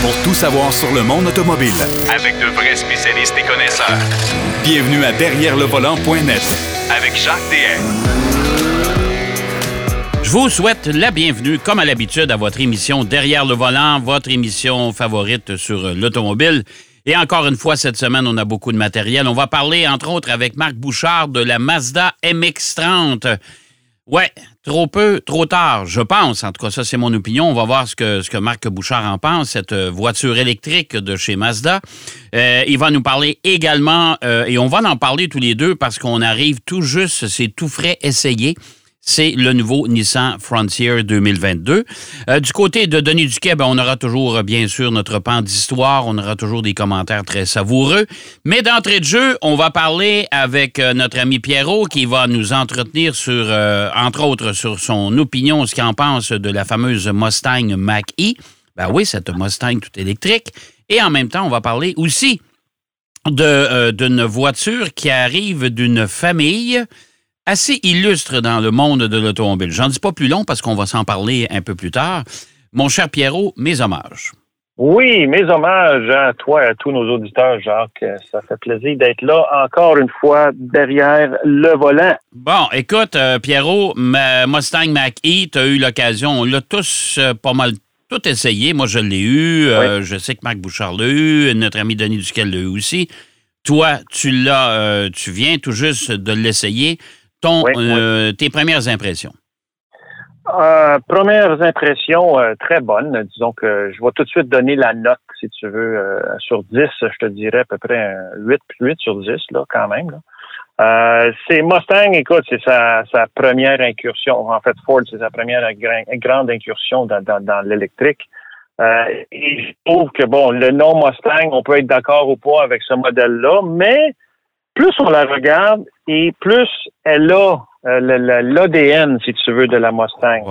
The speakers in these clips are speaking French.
pour tout savoir sur le monde automobile. Avec de vrais spécialistes et connaisseurs. Bienvenue à Derrière le volant.net Avec Jacques DM. Je vous souhaite la bienvenue, comme à l'habitude, à votre émission Derrière le volant, votre émission favorite sur l'automobile. Et encore une fois, cette semaine, on a beaucoup de matériel. On va parler, entre autres, avec Marc Bouchard de la Mazda MX-30. Ouais, trop peu, trop tard, je pense. En tout cas, ça, c'est mon opinion. On va voir ce que, ce que Marc Bouchard en pense, cette euh, voiture électrique de chez Mazda. Euh, il va nous parler également, euh, et on va en parler tous les deux parce qu'on arrive tout juste, c'est tout frais essayé c'est le nouveau Nissan Frontier 2022. Euh, du côté de Denis Duquet, ben, on aura toujours, euh, bien sûr, notre pan d'histoire. On aura toujours des commentaires très savoureux. Mais d'entrée de jeu, on va parler avec euh, notre ami Pierrot qui va nous entretenir sur, entre autres, sur son opinion, ce qu'il en pense de la fameuse Mustang Mach-E. Ben oui, cette Mustang tout électrique. Et en même temps, on va parler aussi d'une voiture qui arrive d'une famille assez illustre dans le monde de l'automobile. J'en dis pas plus long parce qu'on va s'en parler un peu plus tard. Mon cher Pierrot, mes hommages. Oui, mes hommages à toi et à tous nos auditeurs, Jacques. Ça fait plaisir d'être là encore une fois derrière le volant. Bon, écoute, euh, Pierrot, Mustang Mach-E, tu as eu l'occasion, on l'a tous euh, pas mal tout essayé. Moi, je l'ai eu. Euh, je sais que Marc Bouchard l'a eu. Notre ami Denis Duquel l'a eu aussi. Toi, tu l'as, tu viens tout juste de l'essayer ton, euh, tes premières impressions? Euh, premières impressions euh, très bonnes. Disons que je vais tout de suite donner la note, si tu veux, sur 10, je te dirais à peu près un 8, 8 sur 10, là, quand même. c'est Mustang, écoute, c'est sa, première incursion. En fait, Ford, c'est sa première grande incursion dans, dans, l'électrique. et je trouve que, bon, le nom Mustang, on peut être d'accord ou pas avec ce modèle-là, mais plus on la regarde et plus elle a euh, l'ADN, si tu veux, de la Mustang.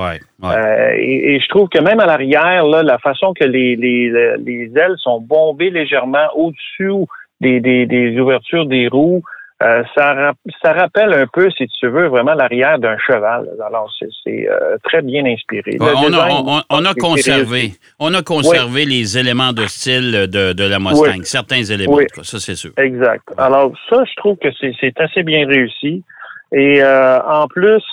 Euh, et, je trouve que même à l'arrière, la façon que les, les, ailes sont bombées légèrement au-dessus des, des, ouvertures des roues, euh, ça, ça rappelle un peu, si tu veux, vraiment l'arrière d'un cheval. Alors, c'est euh, très bien inspiré. on, a, conservé, on a conservé les éléments de style de, de la Mustang, certains éléments, ça c'est sûr. Exact. Alors, ça, je trouve que c'est assez bien réussi. Et euh, en plus,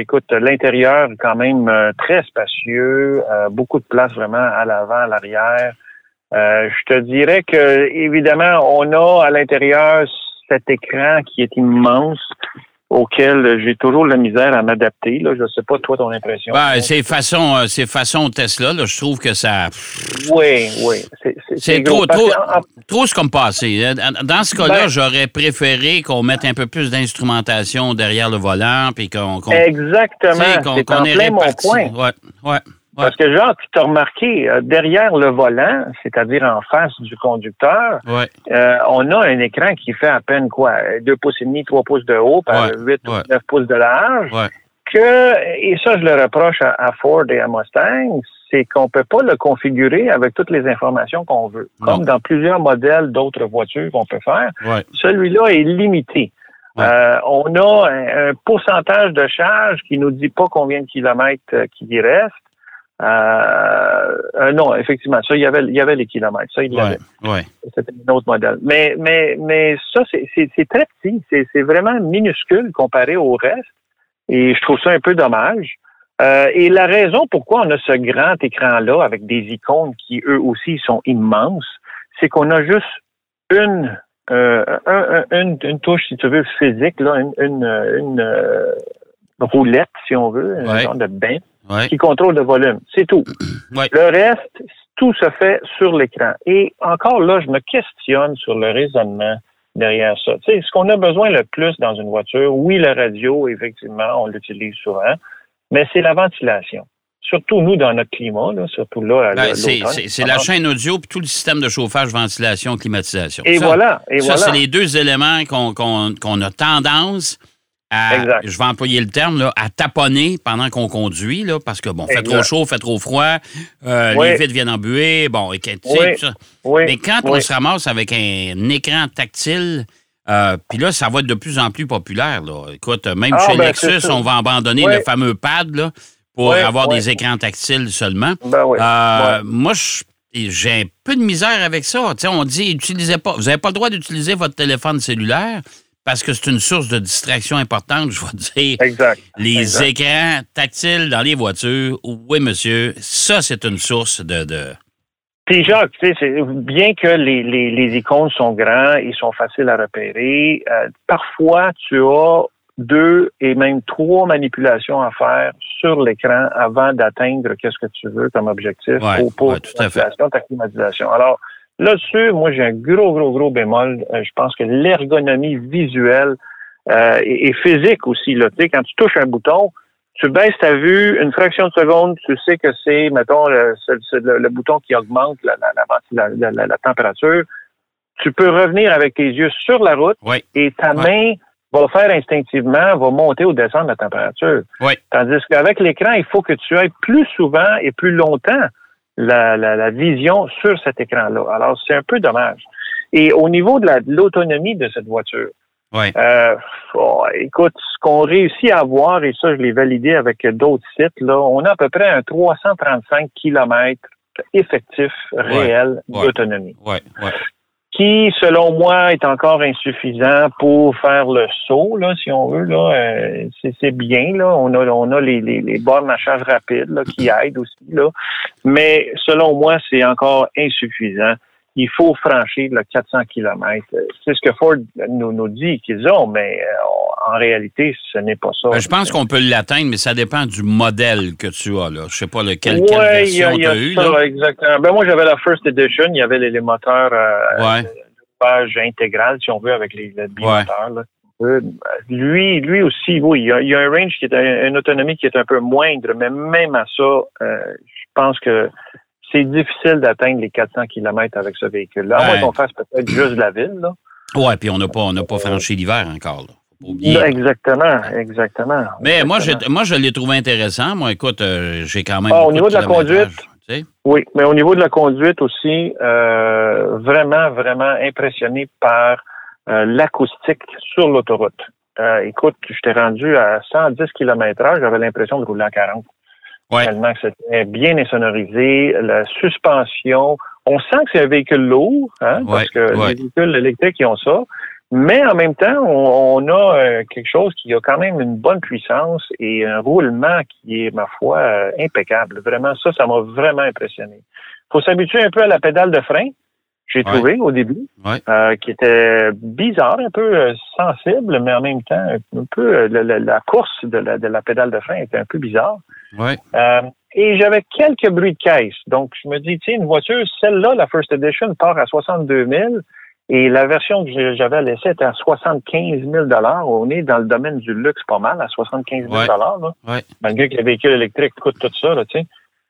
écoute, l'intérieur est quand même très spacieux, beaucoup de place vraiment à l'avant, à l'arrière. je te dirais que, évidemment, on a à l'intérieur cet écran qui est immense auquel j'ai toujours la misère à m'adapter. Je ne sais pas, toi, ton impression. Ben, c'est façon, euh, c'est façon Tesla. je trouve que ça. Oui, oui. C'est trop, trop, trop ce comme passé. Dans ce cas-là, ben j'aurais préféré qu'on mette un peu plus d'instrumentation derrière le volant, puis qu'on. Exactement. C'est en plein mon point. Ouais, ouais. Parce que, genre, tu t'as remarqué, euh, derrière le volant, c'est-à-dire en face du conducteur, euh, on a un écran qui fait à peine quoi? 2 pouces et demi, 3 pouces de haut par 8 ou 9 pouces de large. Que, et ça, je le reproche à, Ford et à Mustang, c'est qu'on peut pas le configurer avec toutes les informations qu'on veut. Comme dans plusieurs modèles d'autres voitures qu'on peut faire, celui-là est limité. Euh, on a un, pourcentage de charge qui nous dit pas combien de kilomètres qui y reste. Euh, euh, non, effectivement, ça, il y avait, il y avait les kilomètres. Ça, il y avait. C'était un autre modèle. Mais, mais, mais ça, c'est très petit. C'est vraiment minuscule comparé au reste. Et je trouve ça un peu dommage. Euh, et la raison pourquoi on a ce grand écran-là avec des icônes qui, eux aussi, sont immenses, c'est qu'on a juste une, euh, une, une, touche, si tu veux, physique, là, une, une, une roulette, si on veut, un genre de bain qui contrôle le volume. C'est tout. Le reste, tout se fait sur l'écran. Et encore là, je me questionne sur le raisonnement derrière ça. Tu sais, ce qu'on a besoin le plus dans une voiture, oui, la radio, effectivement, on l'utilise souvent, mais c'est la ventilation. Surtout nous dans notre climat, surtout là. Ben, c'est la chaîne audio puis tout le système de chauffage, ventilation, climatisation. Et voilà. Et ça, c'est les deux éléments qu'on a tendance je vais employer le terme, là, à taponner pendant qu'on conduit, là, parce que, bon, fait trop chaud, fait trop froid, euh, les vitres viennent embuer, bon, et, ça. Mais quand on se ramasse avec un, écran tactile, euh, puis là, ça va être de plus en plus populaire. Là. Écoute, même ah, chez ben, Lexus, on va abandonner le fameux pad là, pour avoir des écrans tactiles seulement. Ben euh, moi, je j'ai un peu de misère avec ça. on dit, utilisez pas, vous n'avez pas le droit d'utiliser votre téléphone cellulaire parce que c'est une source de distraction importante, je vais dire. Exact. Les écrans tactiles dans les voitures, oui, monsieur, ça, c'est une source de. de... Puis Jacques, bien que les, les, icônes sont grands, ils sont faciles à repérer, euh, parfois tu as deux et même trois manipulations à faire sur l'écran avant d'atteindre qu'est-ce que tu veux comme objectif pour, pour ta climatisation. Alors, là-dessus, moi, j'ai un gros, gros, gros bémol. Euh, je pense que l'ergonomie visuelle euh, et, physique aussi, là, tu sais, quand tu touches un bouton, tu baisses ta vue une fraction de seconde, tu sais que c'est, mettons, le, le, bouton qui augmente la, la, la, température. Tu peux revenir avec tes yeux sur la route et ta main va faire instinctivement, va monter ou descendre la température. Oui. Tandis qu'avec l'écran, il faut que tu ailles plus souvent et plus longtemps la, la, vision sur cet écran-là. Alors, c'est un peu dommage. Et au niveau de l'autonomie de, cette voiture, euh, oh, écoute, ce qu'on réussit à avoir, et ça, je l'ai validé avec d'autres sites, là, on a à peu près un 335 km effectif réel d'autonomie. Ouais. Qui, selon moi, est encore insuffisant pour faire le saut, là, si on veut. Là, euh, c'est bien. Là. On a, on a les, les, les bornes à charge rapide là, qui aident aussi. Là. Mais selon moi, c'est encore insuffisant. Il faut franchir le 400 km. C'est ce que Ford nous, nous dit qu'ils ont, mais euh, en réalité, ce n'est pas ça. Ben, je pense qu'on peut l'atteindre, mais ça dépend du modèle que tu as. Là. Je sais pas lequel, quelle version tu as eu. Là. Exactement. Ben, moi, j'avais la First Edition. Il y avait les, moteurs euh, ouais. intégral, si on veut, avec les, les bimoteurs. Euh, lui, lui aussi, oui, il y, a, il y, a, un range qui est une autonomie qui est un peu moindre, mais même à ça, euh, je pense que c'est difficile d'atteindre les 400 km avec ce véhicule-là. À moins qu'on fasse peut-être juste la ville. Là. Ouais, puis on n'a pas, on pas franchi l'hiver encore. Exactement, exactement. Mais moi, je, moi, je l'ai trouvé intéressant. Moi, écoute, euh, j'ai quand même. Ah, au niveau de, la conduite. Oui, mais au niveau de la conduite aussi, euh, vraiment, vraiment impressionné par euh, l'acoustique sur l'autoroute. écoute, je t'ai rendu à 110 km/h, j'avais l'impression de rouler à 40. Ouais. Tellement que c'était bien insonorisé. La suspension, on sent que c'est un véhicule lourd, hein, parce que les véhicules électriques, ils ont ça. Mais en même temps, on, a euh, quelque chose qui a quand même une bonne puissance et un roulement qui est, ma foi, euh, impeccable. Vraiment, ça, ça m'a vraiment impressionné. faut s'habituer un peu à la pédale de frein, j'ai trouvé au début, euh, qui était bizarre, un peu sensible, mais en même temps, un peu la, course de la, de la pédale de frein était un peu bizarre. Ouais. Euh, et j'avais quelques bruits de caisse. Donc, je me dis, sais, une voiture, celle-là, la First Edition, part à 62 000. Et la version que j'avais laissée était à 75 000 On est dans le domaine du luxe pas mal, à 75 000 ouais. Malgré que les véhicules électriques coûtent tout ça, là, tu sais.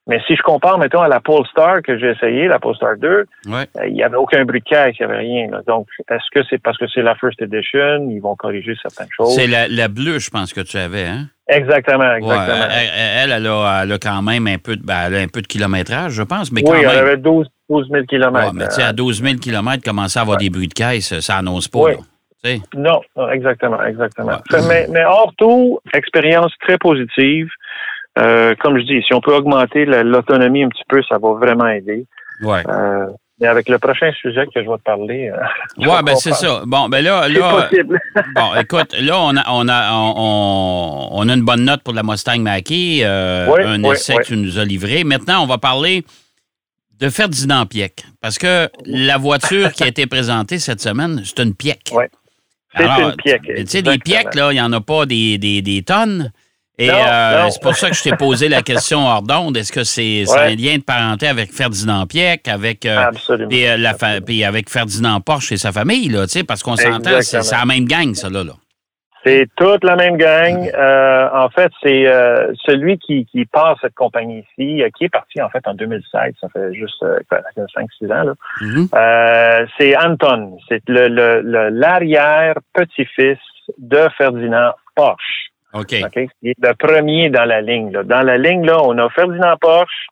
Mais si je compare, mettons, à la Polestar que j'ai essayé, la Polestar 2, euh, il n'y avait aucun bruit de caisse, il n'y avait rien. Donc, est-ce que c'est parce que c'est la First Edition? Ils vont corriger certaines choses. C'est la, la bleue, je pense, que tu avais, hein? Exactement, exactement. elle, elle, a, elle, a, quand même un peu, de, ben, elle a un peu de kilométrage, je pense. Mais quand oui, elle avait 12, 12 000 kilomètres. mais tu sais, à 12 000 kilomètres, commencer à avoir des bruits de caisse, ça annonce pas. Là, non, exactement, exactement. Mais, mais hors tout, expérience très positive. Euh, comme je dis, si on peut augmenter l'autonomie un petit peu, ça va vraiment aider. Ouais. Euh, mais avec le prochain sujet que je vais te parler. Euh, oui, ben c'est ça. Bon, ben là, là. bon, écoute, là, on a, on a, on, on a une bonne note pour la Mustang Mach-E, euh, un essai que tu nous as livré. Maintenant, on va parler de Ferdinand Pieck. Parce que la voiture qui a été présentée cette semaine, c'est une Pieck. Oui. C'est une Pieck. Tu sais, des Pieck, là, il n'y en a pas des, des, des tonnes. Et euh, c'est pour ça que je t'ai posé la question hors d'onde. Est-ce que c'est un lien de parenté avec Ferdinand Pieck, avec, euh, euh, la puis avec Ferdinand Porsche et sa famille, là, parce qu'on s'entend, c'est la même gang, ça, là. C'est toute la même gang. en fait, c'est celui qui, qui part cette compagnie-ci, qui est parti en fait en 2007, ça fait juste 5-6 ans. Là. Mm-hmm. c'est Anton. C'est le l'arrière petit-fils de Ferdinand Porsche. OK. le premier dans la ligne. Dans la ligne, là, on a Ferdinand Porsche.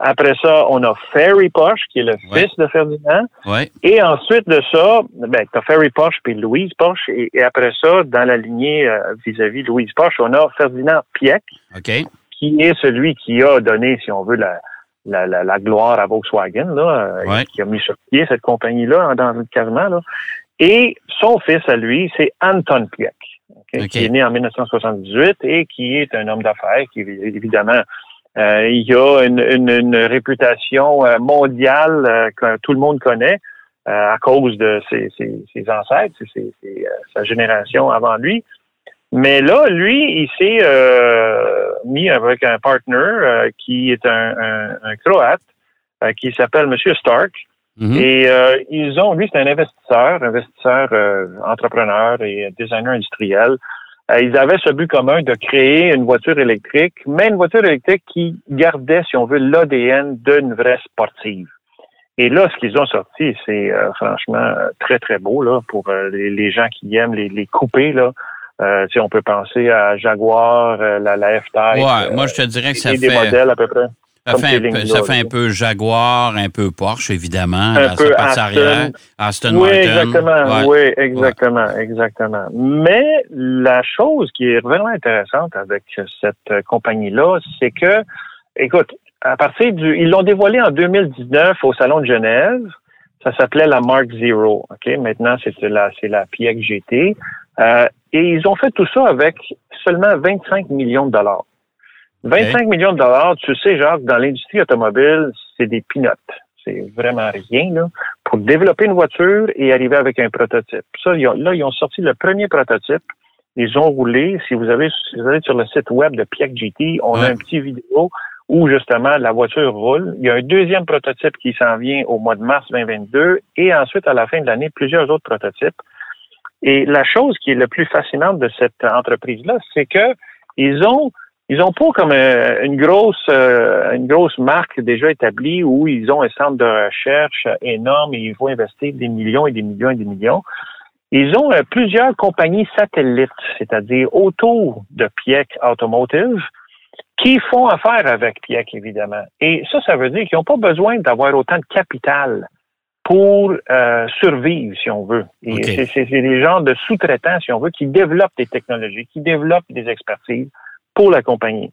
Après ça, on a Ferry Porsche, qui est le fils de Ferdinand. Ouais. Et ensuite de ça, ben, tu as Ferry Porsche puis Louise Porsche. Et, après ça, dans la lignée euh, vis-à-vis Louise Porsche, on a Ferdinand Pieck, OK. qui est celui qui a donné, si on veut, la, la, gloire à Volkswagen, là, qui a mis sur pied cette compagnie-là dans le quasiment. Là. Et son fils à lui, c'est Anton Pieck, qui est né en 1978 et qui est un homme d'affaires qui, évidemment, euh, il a une, une, réputation euh, mondiale euh, que tout le monde connaît à cause de ses, ses, ses ancêtres, ses, sa génération avant lui. Mais là, lui, il s'est mis avec un partner qui est un, un, un Croate qui s'appelle Monsieur Stark. Mhm. Et ils ont, lui, c'est un investisseur, investisseur entrepreneur et designer industriel. Euh, ils avaient ce but commun de créer une voiture électrique, mais une voiture électrique qui gardait, si on veut, l'ADN d'une vraie sportive. Et là, ce qu'ils ont sorti, c'est euh, franchement très, très beau là, pour euh, les, gens qui aiment les, les coupés. Là. si on peut penser à Jaguar, la, la F-Type. Ouais, moi, je te dirais que ça fait... des modèles à peu près. Ça, fait un, peu, ça fait un, peu, Jaguar, un peu Porsche, évidemment. Un peu Aston. Arrière, Aston oui, Exactement, Oui, exactement, exactement. Mais la chose qui est vraiment intéressante avec cette compagnie-là, c'est que, écoute, à partir du, ils l'ont dévoilé en 2019 au Salon de Genève. Ça s'appelait la Mark Zero. Ok, maintenant c'est la, la GT. Euh, et ils ont fait tout ça avec seulement 25 millions de dollars. 25 millions de dollars, tu sais, Jacques, dans l'industrie automobile, c'est des pinottes. C'est vraiment rien, là, pour développer une voiture et arriver avec un prototype. Ça, là, ils ont sorti le premier prototype. Ils ont roulé. Si vous avez, si vous allez sur le site web de Piac GT, on a un petit vidéo où justement la voiture roule. Il y a un deuxième prototype qui s'en vient au mois de mars 2022 et ensuite à la fin de l'année plusieurs autres prototypes. Et la chose qui est le plus fascinante de cette entreprise-là, c'est que ils ont ils ont pas comme euh, une grosse euh, une grosse marque déjà établie où ils ont un centre de recherche énorme et ils vont investir des millions et des millions et des millions. Ils ont euh, plusieurs compagnies satellites, c'est-à-dire autour de Pieck Automotive, qui font affaire avec Pieck, évidemment. Et ça, ça veut dire qu'ils n'ont pas besoin d'avoir autant de capital pour survivre, si on veut. C'est des gens de sous-traitants, si on veut, qui développent des technologies, qui développent des expertises pour la compagnie.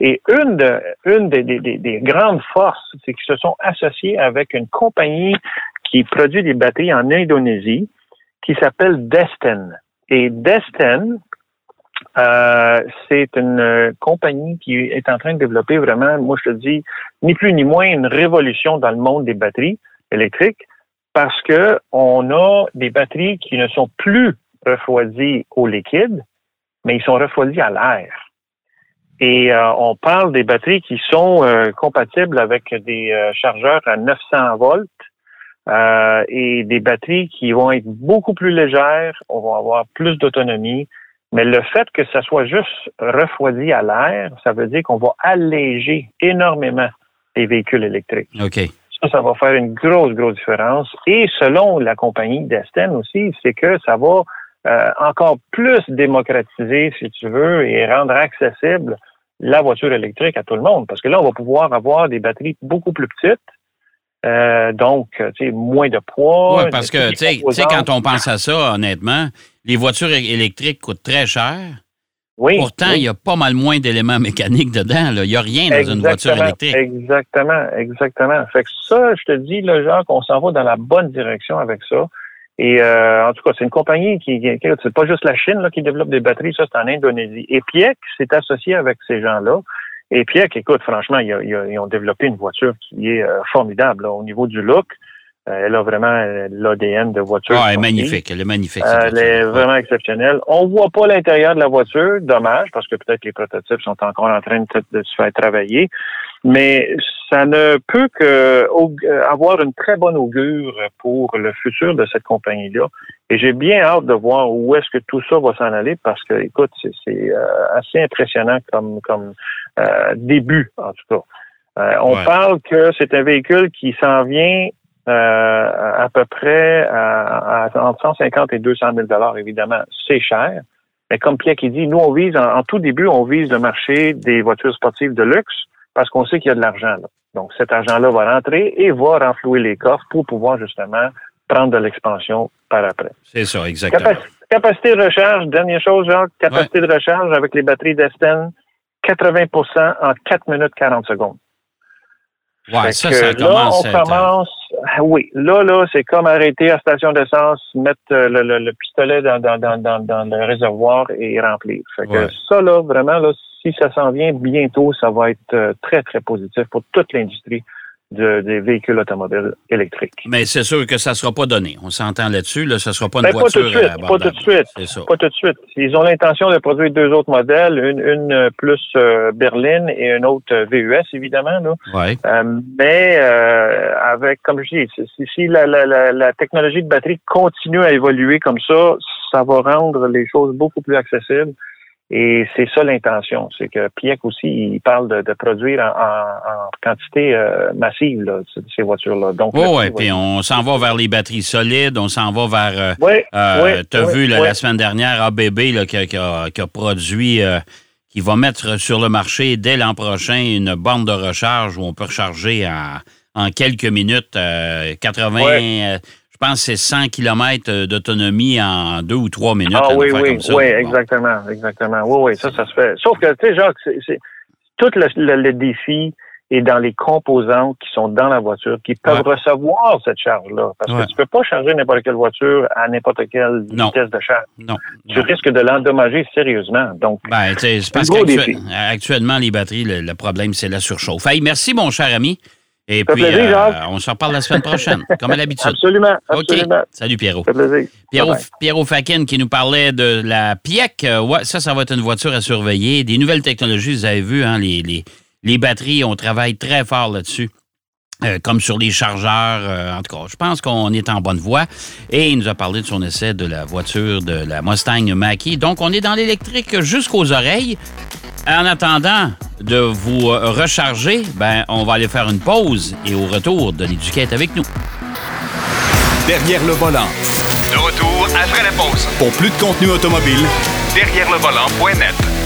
Et une, de, une des, des, des grandes forces, c'est qu'ils se sont associés avec une compagnie qui produit des batteries en Indonésie, qui s'appelle Destin. Et Destin, euh, c'est une compagnie qui est en train de développer vraiment, moi je te dis, ni plus ni moins une révolution dans le monde des batteries électriques, parce que on a des batteries qui ne sont plus refroidies au liquide, mais ils sont refroidis à l'air. Et euh, on parle des batteries qui sont euh, compatibles avec des euh, chargeurs à 900 volts et des batteries qui vont être beaucoup plus légères, on va avoir plus d'autonomie. Mais le fait que ça soit juste refroidi à l'air, ça veut dire qu'on va alléger énormément les véhicules électriques. OK. Ça, ça va faire une grosse, grosse différence. Et selon la compagnie Destin aussi, c'est que ça va encore plus démocratiser, si tu veux, et rendre accessible la voiture électrique à tout le monde. Parce que là, on va pouvoir avoir des batteries beaucoup plus petites. Euh, donc, tu sais, moins de poids. Oui, parce que, tu sais, quand on pense à ça, honnêtement, les voitures électriques coûtent très cher. Oui. Pourtant, il y a pas mal moins d'éléments mécaniques dedans. Il n'y a rien dans une voiture électrique. Exactement, exactement. Fait que ça, je te dis, le genre qu'on s'en va dans la bonne direction avec ça. Et euh, en tout cas, c'est une compagnie qui, qui c'est pas juste la Chine là, qui développe des batteries, ça c'est en Indonésie. Et Pieck s'est associé avec ces gens-là. Et Pieck, écoute, franchement, ils, ils, ont développé une voiture qui est euh, formidable au niveau du look. Euh, elle a vraiment l'ADN de voiture. Ah, elle est magnifique, elle est magnifique. elle est vraiment exceptionnelle. On voit pas l'intérieur de la voiture, dommage, parce que peut-être les prototypes sont encore en train de, se faire travailler. Mais ça ne peut que avoir une très bonne augure pour le futur de cette compagnie-là. Et j'ai bien hâte de voir où est-ce que tout ça va s'en aller parce que, écoute, c'est euh, assez impressionnant comme, comme euh, début, en tout cas. Euh, on parle que c'est un véhicule qui s'en vient à peu près à, entre 150 et 200 000 dollars. Évidemment, c'est cher. Mais comme Pierre qui dit, nous, on vise, en, tout début, on vise le marché des voitures sportives de luxe parce qu'on sait qu'il y a de l'argent là. Donc, cet argent-là va rentrer et va renflouer les coffres pour pouvoir justement prendre de l'expansion par après. C'est ça, exactement. capacité de recharge, dernière chose, Jacques, capacité de recharge avec les batteries Destin, 80% en 4 minutes 40 secondes. Ouais, ça, ça commence. Là, on commence. Ah oui, là, là, c'est comme arrêter à station d'essence, mettre euh, le, pistolet dans, dans, dans, dans, le réservoir et remplir. Fait que ça, là, vraiment, là, si ça s'en vient bientôt, ça va être euh, très, très positif pour toute l'industrie des véhicules automobiles électriques. Mais c'est sûr que ça ne sera pas donné. On s'entend là-dessus. Là, ça ne sera pas une ben, voiture. Pas tout de suite. Pas tout de suite. Pas tout de suite. Ils ont l'intention de produire deux autres modèles, une, une plus euh, berline et une autre euh, VUS, évidemment. Là. Ouais. Euh, mais avec, comme je dis, si, si la, la, la, la, technologie de batterie continue à évoluer comme ça, ça va rendre les choses beaucoup plus accessibles. Et c'est ça l'intention, c'est que Piec aussi, il parle de, produire en, quantité euh, massive là, ces voitures-là. Donc, oui, oui, puis on s'en va vers les batteries solides, on s'en va vers. Euh, euh tu as vu la semaine dernière ABB là, qui, a, qui, a, produit, euh, qui va mettre sur le marché dès l'an prochain une borne de recharge où on peut recharger en, en quelques minutes 80 je pense que c'est 100 km d'autonomie en deux ou trois minutes. Ah oui, oui, oui, exactement, exactement. Oui, oui, ça, ça se fait. Sauf que, tu sais, Jacques, tout le, défi est dans les composantes qui sont dans la voiture, qui peuvent recevoir cette charge-là. Parce que tu peux pas charger n'importe quelle voiture à n'importe quelle vitesse de charge. Non. Tu risques de l'endommager sérieusement. Donc, ben, c'est parce qu'actuellement, les batteries, le, problème, c'est la surchauffe. Hey, merci, mon cher ami. Et puis, euh, on se reparle la semaine prochaine, comme à l'habitude. Absolument, absolument. Salut, Pierrot. Ça fait plaisir. Pierrot, Pierrot Fakin qui nous parlait de la PIEC. Euh, ouais, ça, ça va être une voiture à surveiller. Des nouvelles technologies, vous avez vu, hein, les, les, les batteries, on travaille très fort là-dessus. Euh, comme sur les chargeurs. en tout cas, je pense qu'on est en bonne voie. Et il nous a parlé de son essai de la voiture de la Mustang Mach-E. Donc, on est dans l'électrique jusqu'aux oreilles. En attendant de vous euh, recharger, ben, on va aller faire une pause et au retour, de l'éduquette avec nous. Derrière le volant. De retour après la pause. Pour plus de contenu automobile, derrière le volant.net.